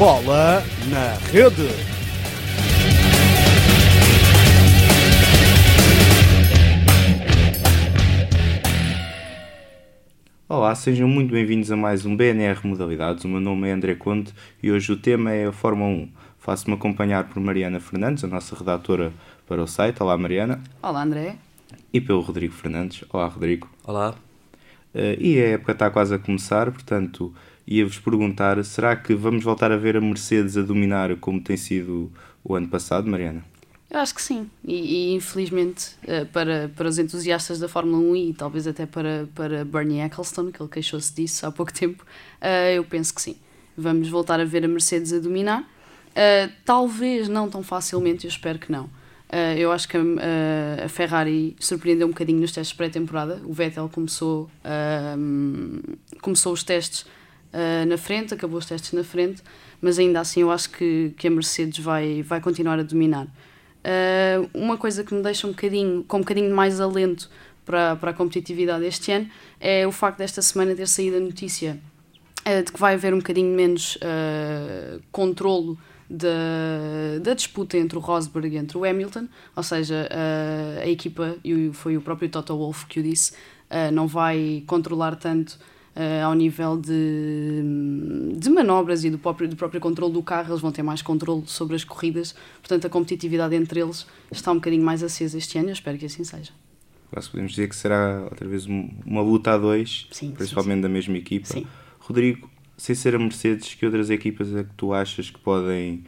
Bola na Rede. Olá, sejam muito bem-vindos a mais um BNR Modalidades. O meu nome é André Conte e hoje o tema é a Fórmula 1. Faço-me acompanhar por Mariana Fernandes, a nossa redatora para o site. Olá, Mariana. Olá, André. E pelo Rodrigo Fernandes. Olá, Rodrigo. Olá. Uh, e a época está quase a começar, portanto, ia-vos perguntar: será que vamos voltar a ver a Mercedes a dominar como tem sido o ano passado, Mariana? Eu acho que sim, e, e infelizmente uh, para, para os entusiastas da Fórmula 1 e talvez até para, para Bernie Ecclestone, que ele queixou-se disso há pouco tempo, uh, eu penso que sim. Vamos voltar a ver a Mercedes a dominar. Uh, talvez não tão facilmente, eu espero que não. eu acho que a, a, Ferrari surpreendeu um bocadinho nos testes pré-temporada. O Vettel começou, começou os testes na frente, acabou os testes na frente, mas ainda assim eu acho que, que a Mercedes vai, vai continuar a dominar. Uh, uma coisa que me deixa um bocadinho, com um bocadinho mais alento para, para a competitividade este ano é o facto desta semana ter saído a notícia uh, de que vai haver um bocadinho menos uh, controlo da, da disputa entre o Rosberg e entre o Hamilton, ou seja, uh, a equipa, e foi o próprio Toto Wolff que o disse, não vai controlar tanto uh, ao nível de, de manobras e do próprio, do próprio controle do carro, eles vão ter mais controle sobre as corridas, portanto a competitividade entre eles está um bocadinho mais acesa este ano, eu espero que assim seja. Quase podemos dizer que será outra vez uma luta a dois, sim, principalmente sim, sim. da mesma equipa. Sim. Rodrigo, sem ser a Mercedes, que outras equipas é que tu achas que podem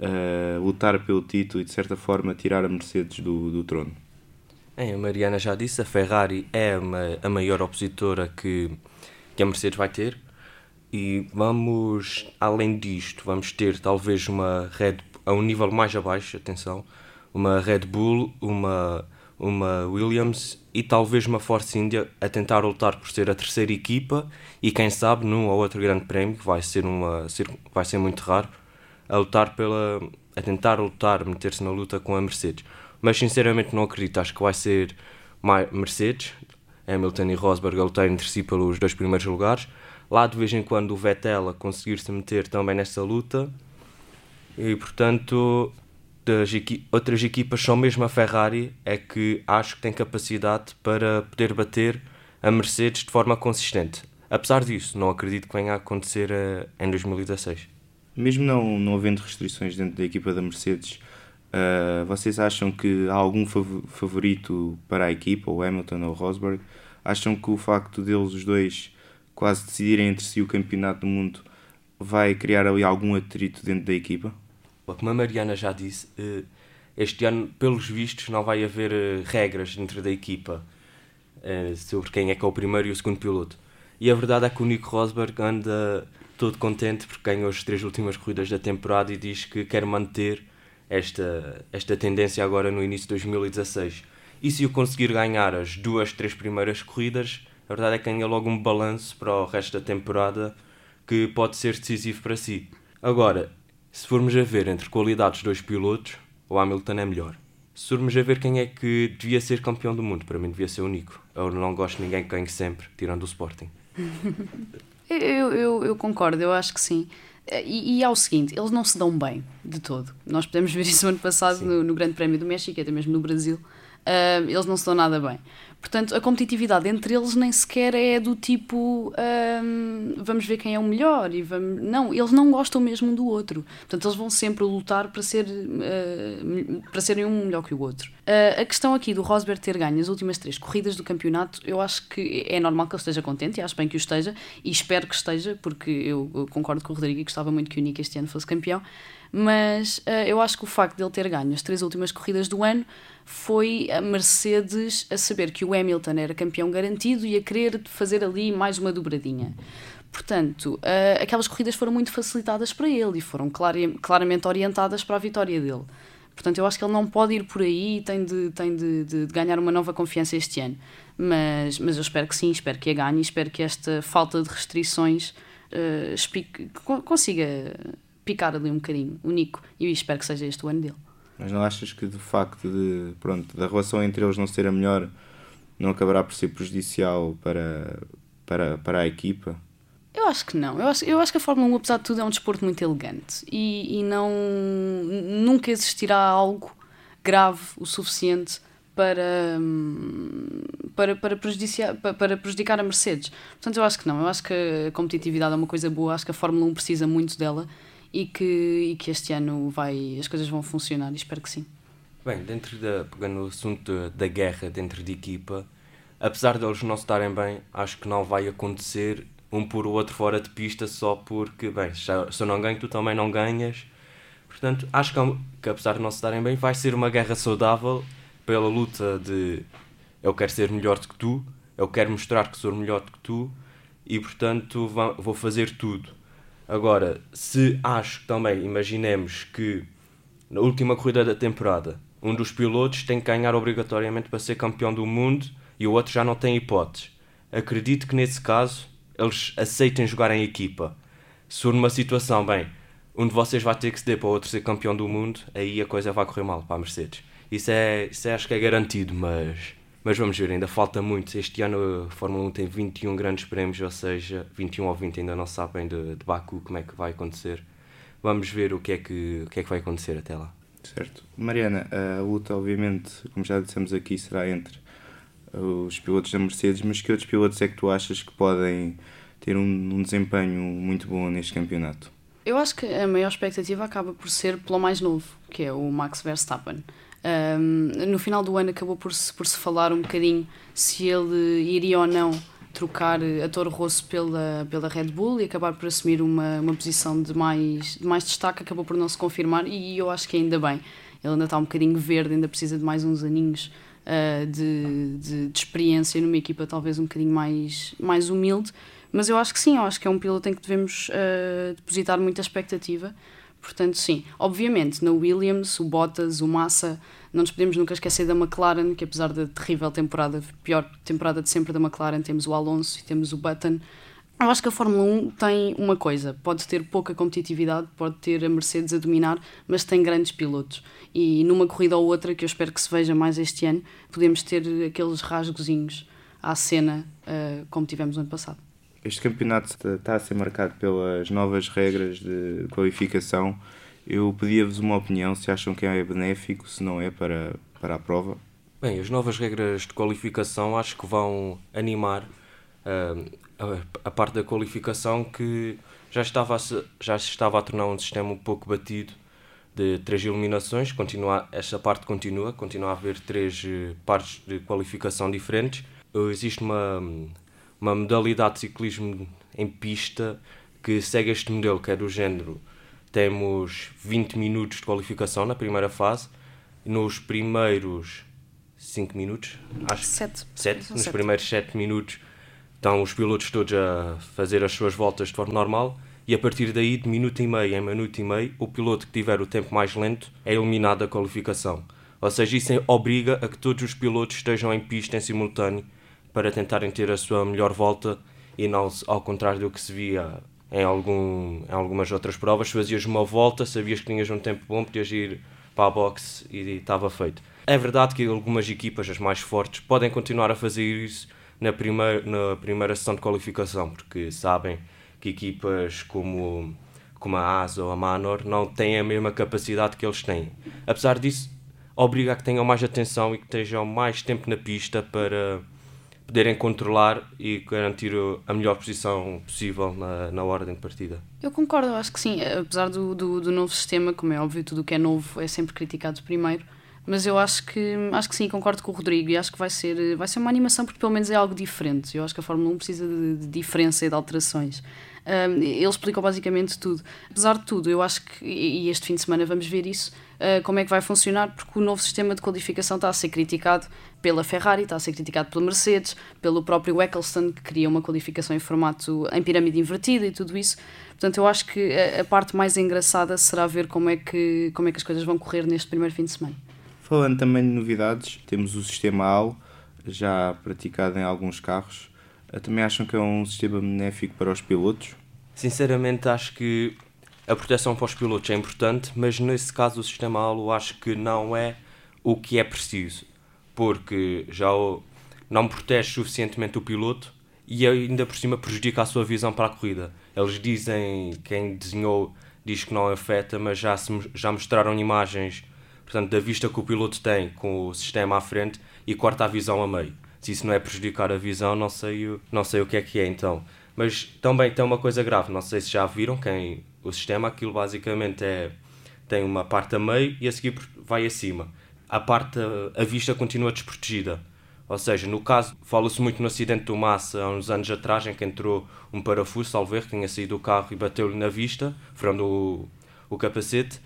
uh, lutar pelo título e de certa forma tirar a Mercedes do, do trono? Bem, a Mariana já disse, a Ferrari é uma, a maior opositora que que a Mercedes vai ter. E vamos, além disto, vamos ter talvez uma Red a um nível mais abaixo, atenção, uma Red Bull, uma, uma Williams e talvez uma Force India a tentar lutar por ser a terceira equipa e quem sabe num ou outro grande prémio, que vai ser, uma, vai ser muito raro, a lutar pela. a tentar lutar, meter-se na luta com a Mercedes. Mas sinceramente não acredito, acho que vai ser mais Mercedes, Hamilton e Rosberg a lutar entre si pelos dois primeiros lugares. Lá de vez em quando o Vettel a conseguir se meter também nessa luta. E portanto, equi outras equipas, só mesmo a Ferrari é que acho que tem capacidade para poder bater a Mercedes de forma consistente. Apesar disso, não acredito que venha a acontecer uh, em 2016. Mesmo não, não havendo restrições dentro da equipa da Mercedes, Uh, vocês acham que há algum favorito para a equipa, o Hamilton ou Rosberg? Acham que o facto deles os dois quase decidirem entre si o campeonato do mundo vai criar ali algum atrito dentro da equipa? Como a Mariana já disse, eh, este ano, pelos vistos, não vai haver eh, regras dentro da equipa sobre quem é que é o primeiro e o segundo piloto. E a verdade é que o Nico Rosberg anda todo contente porque ganhou as três últimas corridas da temporada e diz que quer manter esta, esta tendência agora no início de 2016. E se o conseguir ganhar as duas, três primeiras corridas, a verdade é que ganha logo um balanço para o resto da temporada que pode ser decisivo para si. Agora, se formos a ver entre qualidades dos dois pilotos, o Hamilton é melhor. Se formos a ver quem é que devia ser campeão do mundo, para mim devia ser o Nico. Eu não gosto de ninguém que ganhe sempre, tirando o Sporting. eu, eu, eu concordo, eu acho que sim. E, e é o seguinte, eles não se dão bem de todo. Nós podemos ver isso no ano passado no, no, Grande Prémio do México, até mesmo no Brasil. Eles não se dão nada bem. Portanto, a competitividade entre eles nem sequer é do tipo um, vamos ver quem é o melhor e vamos. Não, eles não gostam mesmo um do outro. Portanto, eles vão sempre lutar para, ser, uh, para serem um melhor que o outro. Uh, a questão aqui do Rosberg ter ganho as últimas três corridas do campeonato, eu acho que é normal que ele esteja contente e acho bem que o esteja e espero que esteja, porque eu, eu concordo com o Rodrigo e gostava muito que o Nick este ano fosse campeão mas uh, eu acho que o facto de ele ter ganho as três últimas corridas do ano foi a Mercedes a saber que o Hamilton era campeão garantido e a querer fazer ali mais uma dobradinha. Portanto, uh, aquelas corridas foram muito facilitadas para ele e foram clar, claramente orientadas para a vitória dele. Portanto, eu acho que ele não pode ir por aí e tem de, tem de, de, de ganhar uma nova confiança este ano. Mas, mas eu espero que sim, espero que a ganhe e espero que esta falta de restrições uh, explique, consiga picar ali um bocadinho o Nico e espero que seja este o ano dele. Mas não achas que de facto de, pronto, da relação entre eles não ser a melhor não acabará por ser prejudicial para, para, para a equipa? Eu acho que não. Eu acho, eu acho que a Fórmula 1, apesar de tudo, é um desporto muito elegante e, e não nunca existirá algo grave o suficiente para, para, para, prejudicar, para prejudicar a Mercedes. Portanto, eu acho que não. Eu acho que a competitividade é uma coisa boa, acho que a Fórmula 1 precisa muito dela e que, e que este ano vai, as coisas vão funcionar e espero que sim. Bem, dentro da, pegando no assunto da guerra dentro de equipa, apesar deles não se estarem bem, acho que não vai acontecer um por o outro fora de pista só porque, bem, se eu não ganho, tu também não ganhas. Portanto, acho que, que apesar de não se estarem bem, vai ser uma guerra saudável pela luta de eu quero ser melhor do que tu, eu quero mostrar que sou melhor do que tu e, portanto, vou fazer tudo. Agora, se acho também, imaginemos que na última corrida da temporada, um dos pilotos tem que ganhar obrigatoriamente para ser campeão do mundo e o outro já não tem hipóteses. Acredito que nesse caso eles aceitem jogar em equipa. Se numa situação, bem, um de vocês vai ter que ceder para o outro ser campeão do mundo, aí a coisa vai correr mal para a Mercedes. Isso, é, isso é, acho que é garantido, mas, mas vamos ver, ainda falta muito. Este ano a Fórmula 1 tem 21 grandes prémios, ou seja, 21 ou 20 ainda não sabem de, de Baku como é que vai acontecer. Vamos ver o que é que, o que, é que vai acontecer até lá. Certo. Mariana, a luta, obviamente, como já dissemos aqui, será entre os pilotos da Mercedes, mas que outros pilotos é que tu achas que podem ter um, um desempenho muito bom neste campeonato? Eu acho que a maior expectativa acaba por ser pelo mais novo, que é o Max Verstappen. Um, no final do ano acabou por se, por se falar um bocadinho se ele iria ou não trocar a Toro Rosso pela, pela Red Bull e acabar por assumir uma, uma posição de mais, de mais destaque, acabou por não se confirmar e eu acho que ainda bem. Ele ainda está um bocadinho verde, ainda precisa de mais uns aninhos uh, de, de, de, experiência numa equipa talvez um bocadinho mais, mais humilde, mas eu acho que sim, eu acho que é um piloto em que devemos uh, depositar muita expectativa. Portanto, sim, obviamente, na Williams, o Bottas, o Massa, não nos podemos nunca esquecer da McLaren, que apesar da terrível temporada, pior temporada de sempre da McLaren, temos o Alonso e temos o Button. Eu acho que a Fórmula 1 tem uma coisa: pode ter pouca competitividade, pode ter a Mercedes a dominar, mas tem grandes pilotos. E numa corrida ou outra, que eu espero que se veja mais este ano, podemos ter aqueles rasgozinhos à cena, uh, como tivemos no ano passado. Este campeonato está a ser marcado pelas novas regras de qualificação. Eu pedia-vos uma opinião se acham que é benéfico, se não é para, para a prova. Bem, as novas regras de qualificação acho que vão animar uh, a, a, parte da qualificação que já estava, a, já estava a tornar um sistema um pouco batido de três eliminações. Continua, esta parte continua, continua a haver três uh, partes de qualificação diferentes. Existe uma, uma modalidade de ciclismo em pista que segue este modelo, que é do género. Temos 20 minutos de qualificação na primeira fase. Nos primeiros 5 minutos, acho 7. 7. Nos primeiros 7 minutos estão os pilotos todos a fazer as suas voltas de forma normal e a partir daí, de minuto e meio em minuto e meio, o piloto que tiver o tempo mais lento é eliminado da qualificação. Ou seja, isso obriga a que todos os pilotos estejam em pista em simultâneo para tentarem ter a sua melhor volta e não ao contrário do que se via em, algum, em algumas outras provas, fazias uma volta, sabias que tinhas um tempo bom, podias ir para a boxe e estava feito. É verdade que algumas equipas, as mais fortes, podem continuar a fazer isso na primeira, na primeira sessão de qualificação, porque sabem que equipas como, como a ASA ou a Manor não têm a mesma capacidade que eles têm. Apesar disso, obriga a que tenham mais atenção e que estejam mais tempo na pista para poderem controlar e garantir a melhor posição possível na, na ordem de partida. Eu concordo, acho que sim. Apesar do, do, do novo sistema, como é óbvio, tudo o que é novo é sempre criticado primeiro mas eu acho que acho que sim, concordo com o Rodrigo e acho que vai ser, vai ser uma animação porque pelo menos é algo diferente. Eu acho que a Fórmula 1 precisa de, de diferença e de alterações. Um, ele explicou basicamente tudo. Apesar de tudo, eu acho que, e este fim de semana vamos ver isso, uh, como é que vai funcionar, porque o novo sistema de qualificação está a ser criticado pela Ferrari, está a ser criticado pela Mercedes, pelo próprio Eccleston, que cria uma qualificação em formato em pirâmide invertida e tudo isso. Portanto, eu acho que a, a parte mais engraçada será ver como é, que, como é que as coisas vão correr neste primeiro fim de semana. Falando também de novidades, temos o sistema AL, já praticado em alguns carros. Eh, também acham que é um sistema benéfico para os pilotos? Sinceramente, acho que a proteção para os pilotos é importante, mas nesse caso o sistema ALO acho que não é o que é preciso, porque já não protege suficientemente o piloto e ainda por cima prejudica a sua visão para a corrida. Eles dizem, quem desenhou diz que não afeta, mas já, se, já mostraram imagens portanto, da vista que o piloto tem com o sistema à frente e corta a visão a meio. Se isso não é prejudicar a visão, não sei, não sei o que é que é então. Mas também tem uma coisa grave, não sei se já viram quem o sistema, aquilo basicamente é tem uma parte a meio e a seguir vai acima. A parte a vista continua desprotegida. Ou seja, no caso, fala-se muito no acidente do Massa há uns anos atrás, em que entrou um parafuso, salvo erro, tinha saído do carro e bateu-lhe na vista, furando o, o capacete.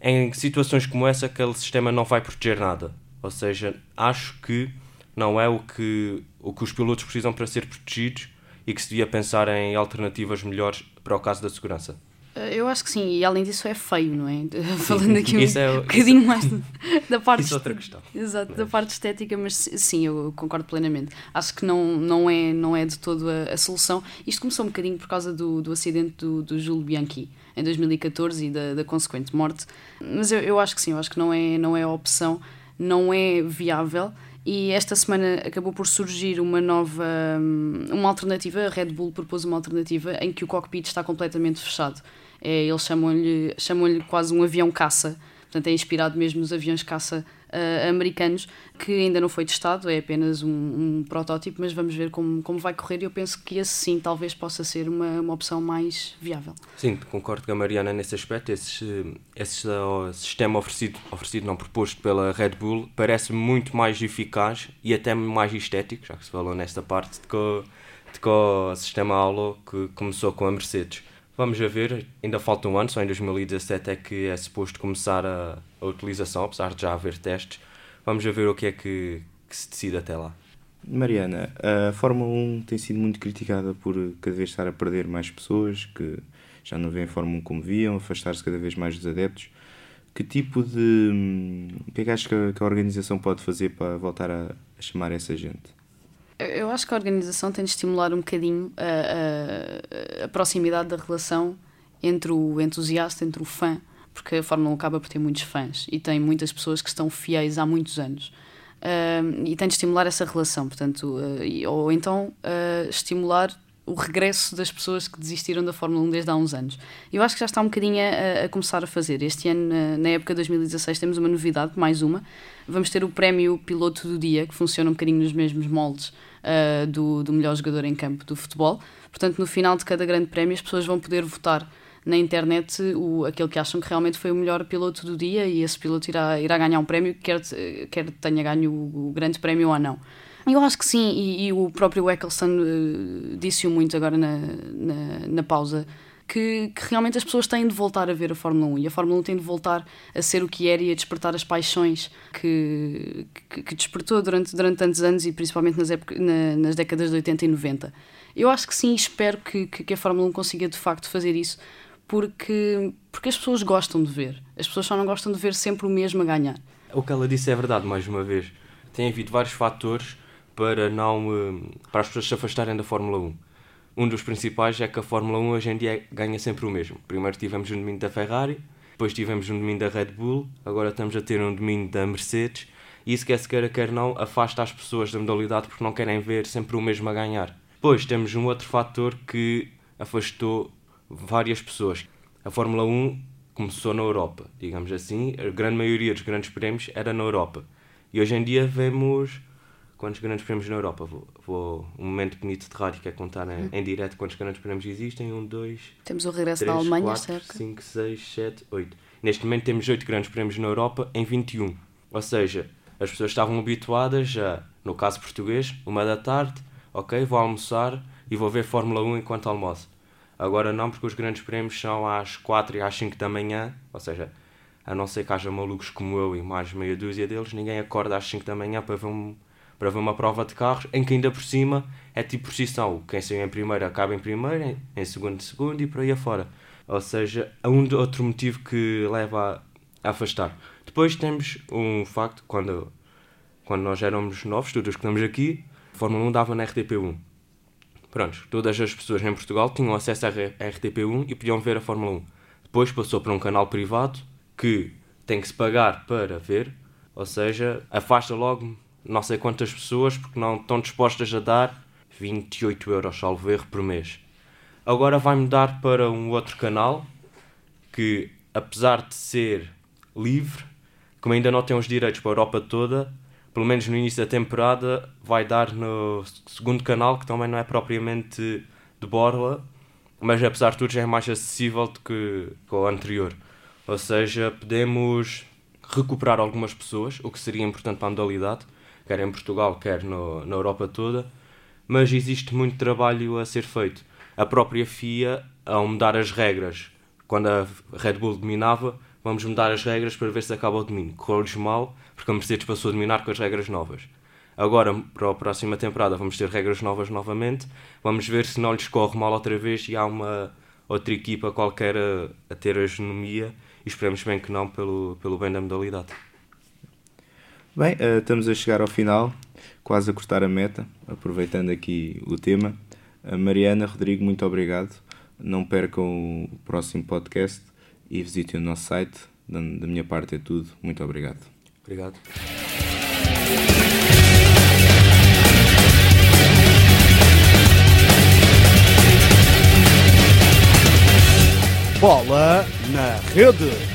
Em situações como essa, aquele sistema não vai proteger nada. Ou seja, acho que não é o que, o que os pilotos precisam para ser protegidos e que se devia pensar em alternativas melhores para o caso da segurança. Eh, eu acho que sim, e além disso é feio, não é? Falando aqui um, é, um bocadinho mais da parte. Isso é outra questão. Exato, da parte estética, mas sim, eu concordo plenamente. Acho que não, não, é, não é de todo a, a solução. Isto começou um bocadinho por causa do, do acidente do, do Júlio Bianchi em 2014 e da, da consequente morte. Mas eu, eu acho que sim, eu acho que não é, não é a opção, não é viável e esta semana acabou por surgir uma nova hum, uma alternativa, a Red Bull propôs uma alternativa em que o cockpit está completamente fechado. É, eles chamam-lhe chamam quase um avião caça, portanto é inspirado mesmo nos aviões caça uh, americanos, que ainda não foi testado, é apenas um, um, protótipo, mas vamos ver como, como vai correr eu penso que esse sim talvez possa ser uma, uma opção mais viável. Sim, concordo com a Mariana nesse aspecto. Esse, esse uh, sistema oferecido, oferecido, não proposto pela Red Bull, parece muito mais eficaz e até mais estético, já que se falou nesta parte, de que, de que o sistema Halo que começou com a Mercedes. Vamos a ver, ainda falta um ano, só em 2017 é que é suposto começar a, a utilização, apesar de já haver testes. Vamos a ver o que é que, que se decide até lá. Mariana, a Fórmula 1 tem sido muito criticada por cada vez estar a perder mais pessoas que já não veem a Fórmula 1 como viam, afastar-se cada vez mais dos adeptos. Que tipo de. O que é que acha que a organização pode fazer para voltar a chamar essa gente? Eu acho que a organização tem de estimular um bocadinho a, a, a, proximidade da relação entre o entusiasta, entre o fã, porque a Fórmula 1 acaba por ter muitos fãs e tem muitas pessoas que estão fiéis há muitos anos. Uh, e tem de estimular essa relação, portanto, uh, ou então uh, estimular o regresso das pessoas que desistiram da Fórmula 1 desde há uns anos. Eu acho que já está um bocadinho a, a começar a fazer. Este ano, na época de 2016, temos uma novidade, mais uma. Vamos ter o prémio Piloto do Dia, que funciona um bocadinho nos mesmos moldes uh, do, do melhor jogador em campo do futebol. Portanto, no final de cada grande prémio, as pessoas vão poder votar na internet o, aquele que acham que realmente foi o melhor piloto do dia e esse piloto irá, irá ganhar um prémio, quer, quer tenha ganho o, o grande prémio ou não. Eu acho que sim, e, e o próprio Eccleston uh, disse-o muito agora na, na, na pausa, que, que, realmente as pessoas têm de voltar a ver a Fórmula 1 e a Fórmula 1 tem de voltar a ser o que era e a despertar as paixões que, que, que despertou durante, durante tantos anos e principalmente nas, época, na, nas décadas de 80 e 90. Eu acho que sim, espero que, que a Fórmula 1 consiga de facto fazer isso porque, porque as pessoas gostam de ver. As pessoas só não gostam de ver sempre o mesmo a ganhar. O que ela disse é verdade, mais uma vez. Tem havido vários fatores para, não, eh, para as pessoas se afastarem da Fórmula 1 um dos principais é que a Fórmula 1 hoje em dia ganha sempre o mesmo. Primeiro tivemos um domínio da Ferrari, depois tivemos um domínio da Red Bull, agora estamos a ter um domínio da Mercedes. E isso quer se queira, quer não, afasta as pessoas da modalidade porque não querem ver sempre o mesmo a ganhar. Depois temos um outro fator que afastou várias pessoas. A Fórmula 1 começou na Europa, digamos assim. A grande maioria dos grandes prémios era na Europa. E hoje em dia vemos quantos grandes prémios na Europa? Vou, vou um momento bonito de rádio que é contar em, hum. em direto quantos grandes prémios existem. Um, dois. Temos o regresso três, da Alemanha, quatro, certo? 5, 6, 7, 8. Neste momento temos 8 grandes prémios na Europa em 21. Ou seja, as pessoas estavam habituadas a, no caso português, uma da tarde, ok, vou almoçar e vou ver Fórmula 1 enquanto almoço. Agora não, porque os grandes prémios são às 4 e às 5 da manhã, ou seja, a não ser que haja malucos como eu e mais meia dúzia deles, ninguém acorda às 5 da manhã para ver um para ver uma prova de carros em que ainda por cima é tipo procissão. Quem saiu em primeiro acaba em primeiro, em, segundo, segundo e por aí afora. Ou seja, há um outro motivo que leva a, afastar. Depois temos um facto, quando, quando nós éramos novos, todos que estamos aqui, a Fórmula 1 dava na RTP1. Prontos, todas as pessoas em Portugal tinham acesso à RTP1 e podiam ver a Fórmula 1. Depois passou para um canal privado que tem que se pagar para ver, ou seja, afasta logo não sei quantas pessoas porque não estão dispostas a dar 28 euros, salvo erro, por mês. Agora vai mudar para um outro canal que, apesar de ser livre, como ainda não tem os direitos para a Europa toda, pelo menos no início da temporada, vai dar no segundo canal, que também não é propriamente de borla, mas apesar de tudo já é mais acessível do que, que o anterior. Ou seja, podemos recuperar algumas pessoas, o que seria importante para a modalidade, quer em Portugal, quer no, na Europa toda, mas existe muito trabalho a ser feito. A própria FIA, ao mudar as regras, quando a Red Bull dominava, vamos mudar as regras para ver se acaba o domínio. Correu-lhes mal, porque a Mercedes passou a dominar com as regras novas. Agora, para a próxima temporada, vamos ter regras novas novamente. Vamos ver se não lhes corre mal outra vez e há uma outra equipa qualquer a, a ter a hegemonia. E esperemos bem que não, pelo, pelo bem da modalidade. Bem, uh, estamos a chegar ao final, quase a cortar a meta, aproveitando aqui o tema. Uh, Mariana, Rodrigo, muito obrigado. Não percam o próximo podcast e visitem o nosso site. Da, da minha parte é tudo. Muito obrigado. Obrigado. Bola na rede.